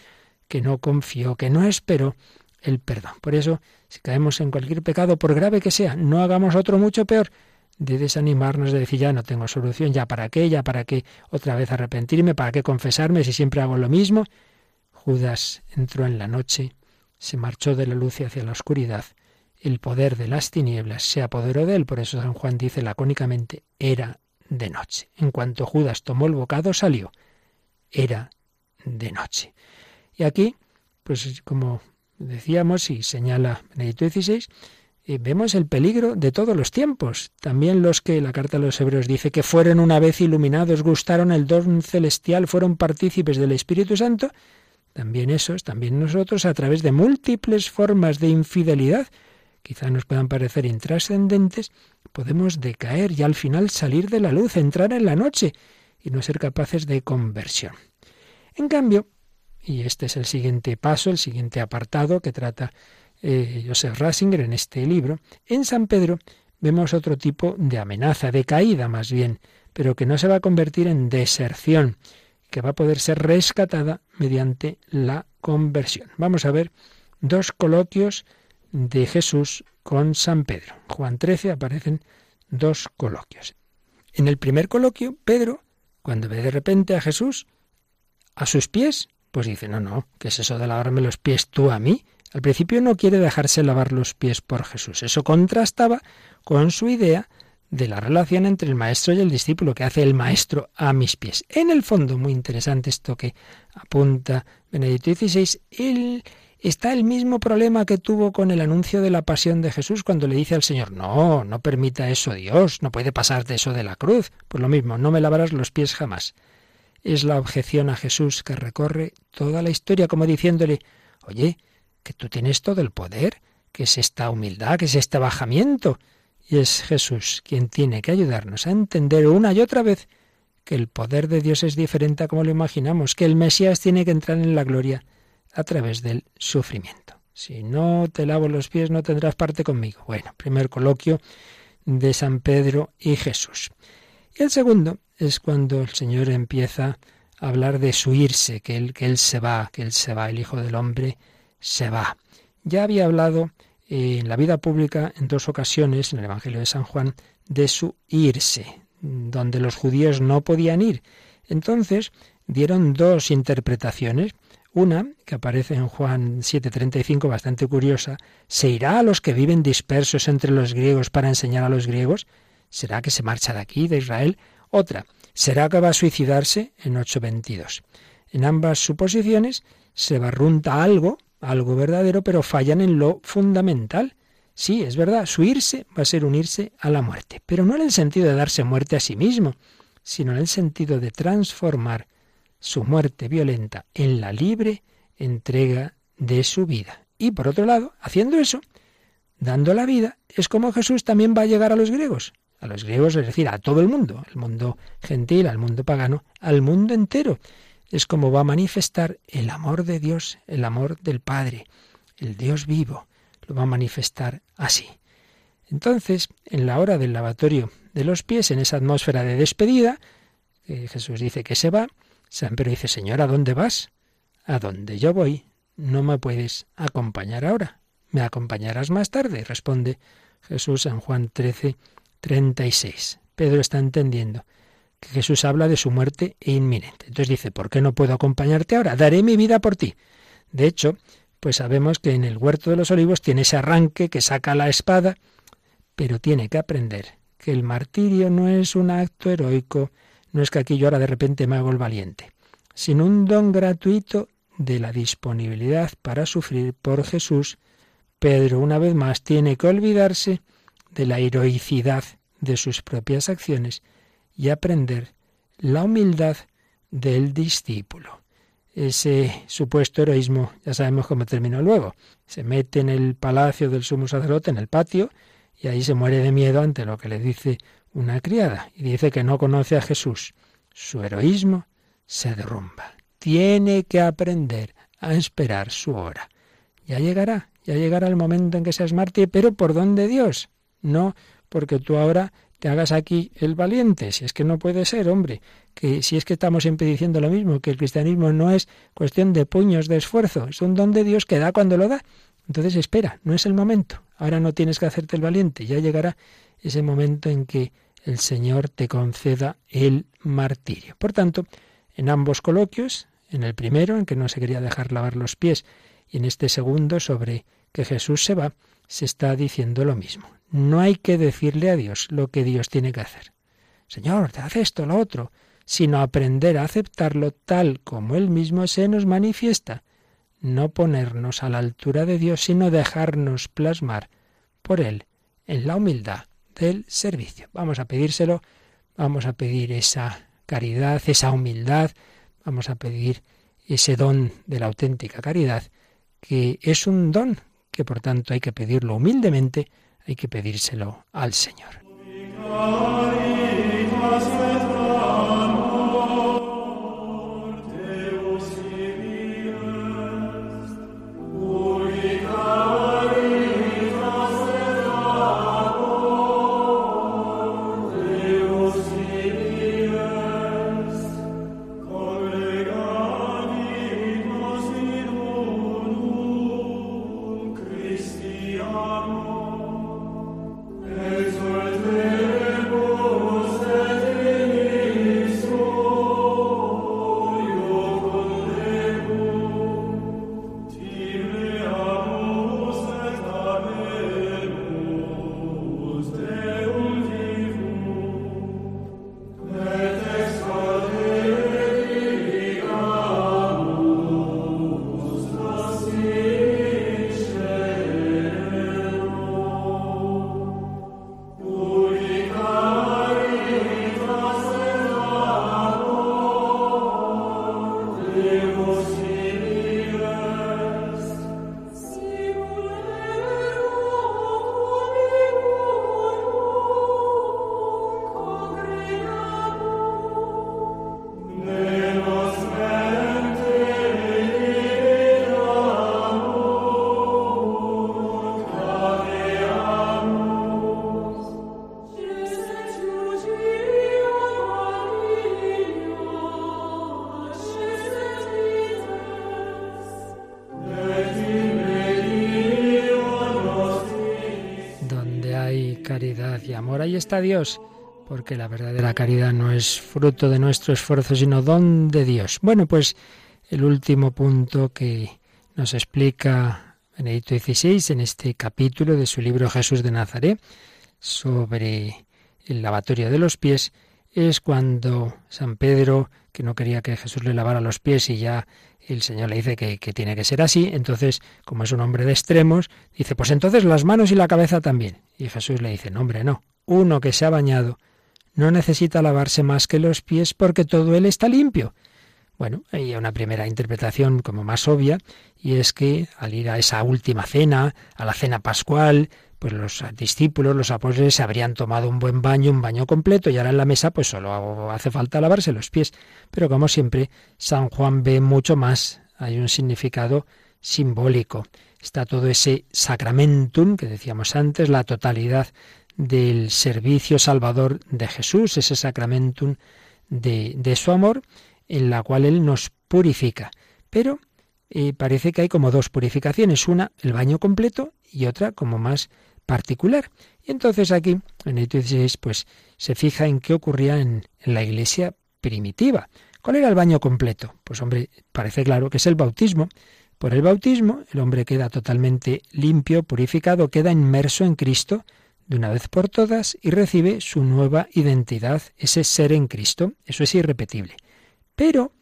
que no confió, que no esperó el perdón. Por eso, si caemos en cualquier pecado, por grave que sea, no hagamos otro mucho peor de desanimarnos, de decir ya no tengo solución, ya para qué, ya para qué otra vez arrepentirme, para qué confesarme si siempre hago lo mismo. Judas entró en la noche, se marchó de la luz hacia la oscuridad, el poder de las tinieblas se apoderó de él, por eso San Juan dice lacónicamente, era de noche. En cuanto Judas tomó el bocado, salió. Era de noche. Y aquí, pues como decíamos y señala Benedicto XVI, eh, vemos el peligro de todos los tiempos. También los que la carta a los hebreos dice que fueron una vez iluminados, gustaron el don celestial, fueron partícipes del Espíritu Santo, también esos, también nosotros, a través de múltiples formas de infidelidad, quizá nos puedan parecer intrascendentes, podemos decaer y al final salir de la luz, entrar en la noche y no ser capaces de conversión. En cambio, y este es el siguiente paso, el siguiente apartado que trata eh, Joseph Rasinger en este libro. En San Pedro vemos otro tipo de amenaza, de caída más bien, pero que no se va a convertir en deserción, que va a poder ser rescatada mediante la conversión. Vamos a ver dos coloquios de Jesús con San Pedro. Juan 13 aparecen dos coloquios. En el primer coloquio, Pedro, cuando ve de repente a Jesús a sus pies, pues dice, no, no, ¿qué es eso de lavarme los pies tú a mí? Al principio no quiere dejarse lavar los pies por Jesús. Eso contrastaba con su idea de la relación entre el maestro y el discípulo, que hace el maestro a mis pies. En el fondo, muy interesante esto que apunta Benedicto XVI, el, está el mismo problema que tuvo con el anuncio de la pasión de Jesús cuando le dice al Señor, no, no permita eso Dios, no puede pasarte eso de la cruz. Pues lo mismo, no me lavarás los pies jamás. Es la objeción a Jesús que recorre toda la historia como diciéndole, oye, que tú tienes todo el poder, que es esta humildad, que es este bajamiento. Y es Jesús quien tiene que ayudarnos a entender una y otra vez que el poder de Dios es diferente a como lo imaginamos, que el Mesías tiene que entrar en la gloria a través del sufrimiento. Si no te lavo los pies no tendrás parte conmigo. Bueno, primer coloquio de San Pedro y Jesús. Y el segundo es cuando el Señor empieza a hablar de su irse, que él, que él se va, que él se va, el Hijo del Hombre se va. Ya había hablado eh, en la vida pública en dos ocasiones, en el Evangelio de San Juan, de su irse, donde los judíos no podían ir. Entonces dieron dos interpretaciones. Una, que aparece en Juan 7:35, bastante curiosa, ¿se irá a los que viven dispersos entre los griegos para enseñar a los griegos? ¿Será que se marcha de aquí, de Israel? Otra, ¿será que va a suicidarse? En 8:22. En ambas suposiciones se barrunta algo, algo verdadero, pero fallan en lo fundamental. Sí, es verdad, su irse va a ser unirse a la muerte, pero no en el sentido de darse muerte a sí mismo, sino en el sentido de transformar su muerte violenta en la libre entrega de su vida. Y por otro lado, haciendo eso, dando la vida, es como Jesús también va a llegar a los griegos. A los griegos, es decir, a todo el mundo, al mundo gentil, al mundo pagano, al mundo entero. Es como va a manifestar el amor de Dios, el amor del Padre, el Dios vivo, lo va a manifestar así. Entonces, en la hora del lavatorio de los pies, en esa atmósfera de despedida, Jesús dice que se va, San Pedro dice, Señor, ¿a dónde vas? A dónde yo voy. No me puedes acompañar ahora. ¿Me acompañarás más tarde? responde Jesús en Juan 13, 36. Pedro está entendiendo que Jesús habla de su muerte inminente. Entonces dice, ¿por qué no puedo acompañarte ahora? Daré mi vida por ti. De hecho, pues sabemos que en el huerto de los olivos tiene ese arranque que saca la espada, pero tiene que aprender que el martirio no es un acto heroico, no es que aquí yo ahora de repente me hago el valiente, sino un don gratuito de la disponibilidad para sufrir por Jesús. Pedro, una vez más, tiene que olvidarse de la heroicidad de sus propias acciones y aprender la humildad del discípulo ese supuesto heroísmo, ya sabemos cómo terminó luego. Se mete en el palacio del sumo sacerdote, en el patio, y ahí se muere de miedo ante lo que le dice una criada, y dice que no conoce a Jesús. Su heroísmo se derrumba. Tiene que aprender a esperar su hora. Ya llegará, ya llegará el momento en que seas mártir, pero ¿por dónde Dios? No porque tú ahora te hagas aquí el valiente, si es que no puede ser, hombre, que si es que estamos siempre diciendo lo mismo, que el cristianismo no es cuestión de puños de esfuerzo, es un don de Dios que da cuando lo da. Entonces espera, no es el momento. Ahora no tienes que hacerte el valiente, ya llegará ese momento en que el Señor te conceda el martirio. Por tanto, en ambos coloquios, en el primero, en que no se quería dejar lavar los pies, y en este segundo, sobre que Jesús se va, se está diciendo lo mismo. No hay que decirle a Dios lo que Dios tiene que hacer. Señor, te hace esto, lo otro, sino aprender a aceptarlo tal como Él mismo se nos manifiesta. No ponernos a la altura de Dios, sino dejarnos plasmar por Él en la humildad del servicio. Vamos a pedírselo, vamos a pedir esa caridad, esa humildad, vamos a pedir ese don de la auténtica caridad, que es un don que por tanto hay que pedirlo humildemente, hay que pedírselo al Señor. Está Dios, porque la verdadera caridad no es fruto de nuestro esfuerzo, sino don de Dios. Bueno, pues el último punto que nos explica Benedicto XVI en este capítulo de su libro Jesús de Nazaret sobre el lavatorio de los pies es cuando San Pedro, que no quería que Jesús le lavara los pies y ya el Señor le dice que, que, tiene que ser así, entonces, como es un hombre de extremos, dice, pues entonces las manos y la cabeza también. Y Jesús le dice, no, hombre, no, uno que se ha bañado no necesita lavarse más que los pies porque todo él está limpio. Bueno, hay una primera interpretación como más obvia, y es que al ir a esa última cena, a la cena pascual, pues los discípulos, los apóstoles se habrían tomado un buen baño, un baño completo, y ahora en la mesa pues solo hace falta lavarse los pies. Pero como siempre, San Juan ve mucho más, hay un significado simbólico. Está todo ese sacramentum que decíamos antes, la totalidad del servicio salvador de Jesús, ese sacramentum de, de su amor, en la cual Él nos purifica. Pero eh, parece que hay como dos purificaciones, una el baño completo y otra como más particular. Y entonces aquí, en el 16, pues se fija en qué ocurría en, en la iglesia primitiva. ¿Cuál era el baño completo? Pues hombre, parece claro que es el bautismo. Por el bautismo, el hombre queda totalmente limpio, purificado, queda inmerso en Cristo de una vez por todas y recibe su nueva identidad, ese ser en Cristo. Eso es irrepetible. Pero,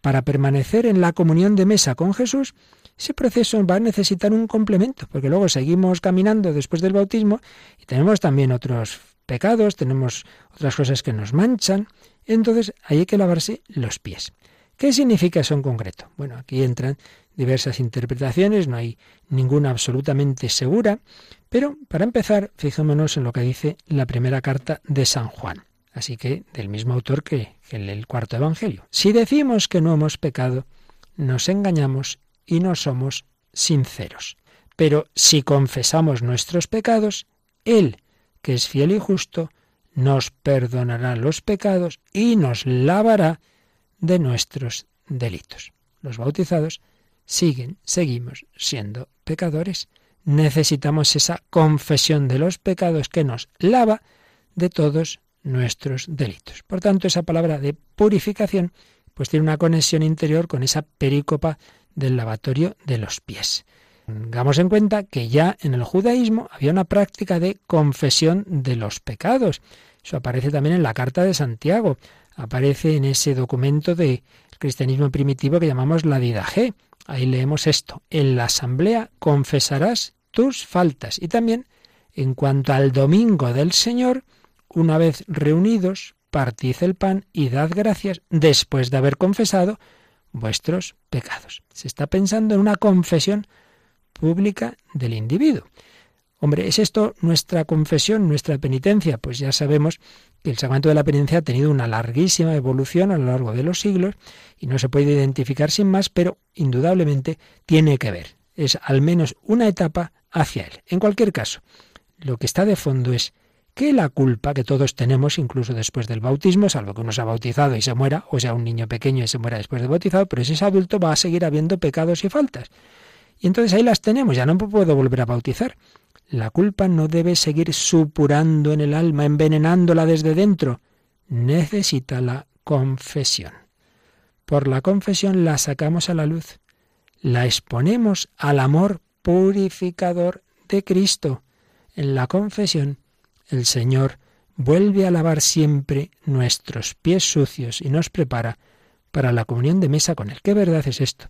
para permanecer en la comunión de mesa con Jesús, ese proceso va a necesitar un complemento, porque luego seguimos caminando después del bautismo y tenemos también otros pecados, tenemos otras cosas que nos manchan, entonces hay que lavarse los pies. ¿Qué significa eso en concreto? Bueno, aquí entran diversas interpretaciones, no hay ninguna absolutamente segura, pero para empezar, fijémonos en lo que dice la primera carta de San Juan, así que del mismo autor que, en el cuarto Evangelio. Si decimos que no hemos pecado, nos engañamos y no somos sinceros. Pero si confesamos nuestros pecados, Él, que es fiel y justo, nos perdonará los pecados y nos lavará de nuestros delitos. Los bautizados siguen, seguimos siendo pecadores. Necesitamos esa confesión de los pecados que nos lava de todos nuestros delitos. Por tanto, esa palabra de purificación pues tiene una conexión interior con esa perícopa del lavatorio de los pies. Tengamos en cuenta que ya en el judaísmo había una práctica de confesión de los pecados. Eso aparece también en la carta de Santiago, aparece en ese documento del cristianismo primitivo que llamamos la Didaje. Ahí leemos esto, en la asamblea confesarás tus faltas. Y también, en cuanto al domingo del Señor, una vez reunidos, partid el pan y dad gracias después de haber confesado vuestros pecados. Se está pensando en una confesión pública del individuo. Hombre, ¿es esto nuestra confesión, nuestra penitencia? Pues ya sabemos que el sacramento de la penitencia ha tenido una larguísima evolución a lo largo de los siglos y no se puede identificar sin más, pero indudablemente tiene que ver. Es al menos una etapa hacia él. En cualquier caso, lo que está de fondo es que la culpa que todos tenemos, incluso después del bautismo, salvo que uno se ha bautizado y se muera, o sea, un niño pequeño y se muera después de bautizado, pero si es adulto va a seguir habiendo pecados y faltas. Y entonces ahí las tenemos, ya no puedo volver a bautizar. La culpa no debe seguir supurando en el alma, envenenándola desde dentro. Necesita la confesión. Por la confesión la sacamos a la luz, la exponemos al amor purificador de Cristo. En la confesión el Señor vuelve a lavar siempre nuestros pies sucios y nos prepara para la comunión de mesa con Él. ¿Qué verdad es esto?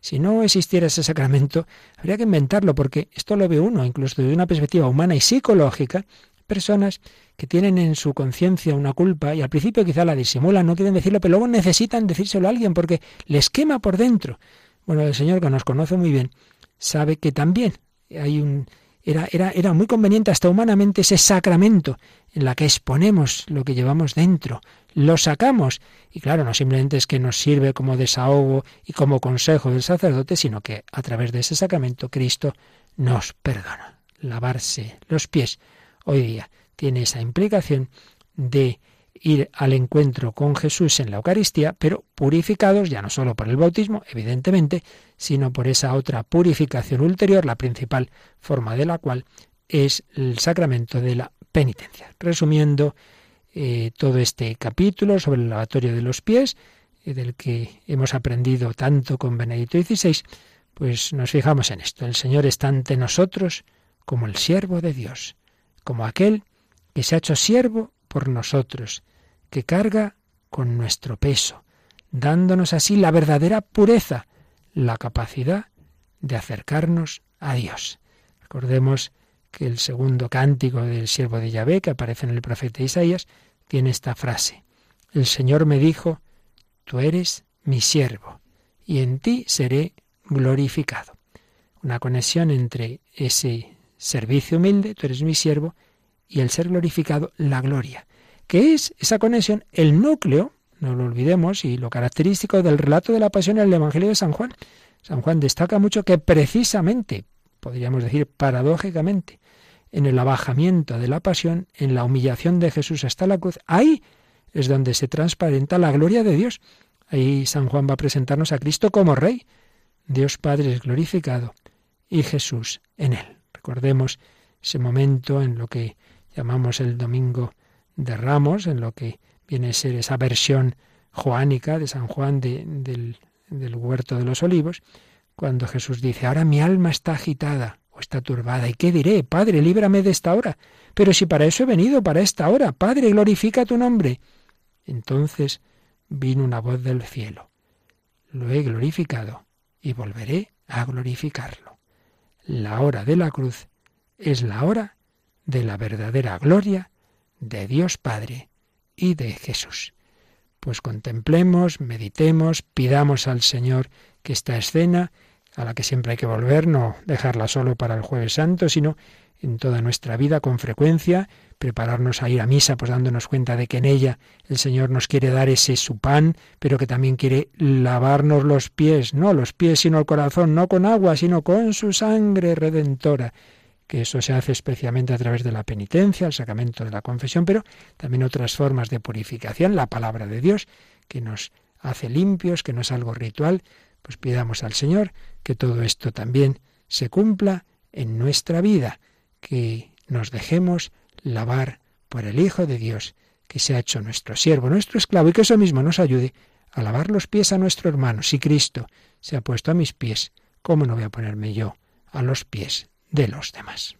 Si no existiera ese sacramento, habría que inventarlo, porque esto lo ve uno, incluso desde una perspectiva humana y psicológica, personas que tienen en su conciencia una culpa y al principio quizá la disimulan, no quieren decirlo, pero luego necesitan decírselo a alguien porque les quema por dentro. Bueno, el Señor que nos conoce muy bien sabe que también hay un era, era, era muy conveniente hasta humanamente ese sacramento en la que exponemos lo que llevamos dentro, lo sacamos. Y claro, no simplemente es que nos sirve como desahogo y como consejo del sacerdote, sino que a través de ese sacramento Cristo nos perdona. Lavarse los pies hoy día tiene esa implicación de ir al encuentro con Jesús en la Eucaristía, pero purificados ya no solo por el bautismo, evidentemente, sino por esa otra purificación ulterior, la principal forma de la cual es el sacramento de la penitencia. Resumiendo eh, todo este capítulo sobre el lavatorio de los pies, eh, del que hemos aprendido tanto con Benedicto XVI, pues nos fijamos en esto. El Señor está ante nosotros como el siervo de Dios, como aquel que se ha hecho siervo por nosotros, que carga con nuestro peso, dándonos así la verdadera pureza, la capacidad de acercarnos a Dios. Recordemos que el segundo cántico del siervo de Yahvé, que aparece en el profeta Isaías, tiene esta frase. El Señor me dijo, tú eres mi siervo, y en ti seré glorificado. Una conexión entre ese servicio humilde, tú eres mi siervo, y el ser glorificado, la gloria, que es esa conexión el núcleo, no lo olvidemos, y lo característico del relato de la pasión en el Evangelio de San Juan. San Juan destaca mucho que precisamente, podríamos decir paradójicamente, en el abajamiento de la pasión, en la humillación de Jesús hasta la cruz, ahí es donde se transparenta la gloria de Dios. Ahí San Juan va a presentarnos a Cristo como Rey. Dios Padre es glorificado y Jesús en él. Recordemos ese momento en lo que llamamos el Domingo de Ramos, en lo que viene a ser esa versión joánica de San Juan del, huerto de los olivos, cuando Jesús dice, ahora mi alma está agitada está turbada, ¿y qué diré? Padre, líbrame de esta hora. Pero si para eso he venido, para esta hora, Padre, glorifica tu nombre. Entonces vino una voz del cielo. Lo he glorificado y volveré a glorificarlo. La hora de la cruz es la hora de la verdadera gloria de Dios Padre y de Jesús. Pues contemplemos, meditemos, pidamos al Señor que esta escena, a la que siempre hay que volver, no dejarla solo para el jueves santo, sino en toda nuestra vida con frecuencia, prepararnos a ir a misa, pues dándonos cuenta de que en ella el Señor nos quiere dar ese su pan, pero que también quiere lavarnos los pies, no los pies sino el corazón, no con agua, sino con su sangre redentora. Que eso se hace especialmente a través de la penitencia, el sacramento de la confesión, pero también otras formas de purificación, la palabra de Dios, que nos hace limpios, que no es algo ritual, pues pidamos al Señor que todo esto también se cumpla en nuestra vida, que nos dejemos lavar por el Hijo de Dios, que se ha hecho nuestro siervo, nuestro esclavo, y que eso mismo nos ayude a lavar los pies a nuestro hermano. Si Cristo se ha puesto a mis pies, ¿cómo no voy a ponerme yo a los pies de los demás.